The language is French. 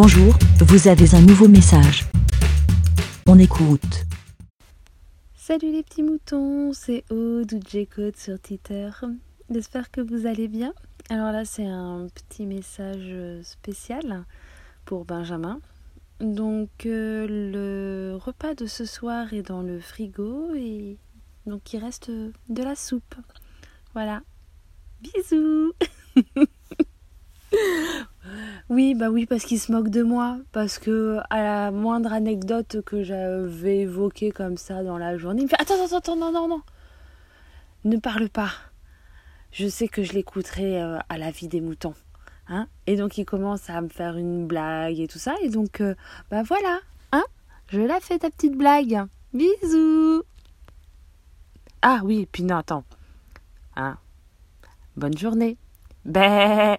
Bonjour, vous avez un nouveau message. On écoute. Salut les petits moutons, c'est Aude ou J-Code sur Twitter. J'espère que vous allez bien. Alors là, c'est un petit message spécial pour Benjamin. Donc, euh, le repas de ce soir est dans le frigo et donc il reste de la soupe. Voilà. Bisous Oui, bah oui, parce qu'il se moque de moi. Parce que à la moindre anecdote que j'avais évoquée comme ça dans la journée, il me fait Attends, attends, attends, non, non, non. Ne parle pas. Je sais que je l'écouterai euh, à la vie des moutons. Hein et donc il commence à me faire une blague et tout ça. Et donc, euh, bah voilà, hein Je la fais ta petite blague. Bisous Ah oui, puis non, attends. Hein Bonne journée. Bé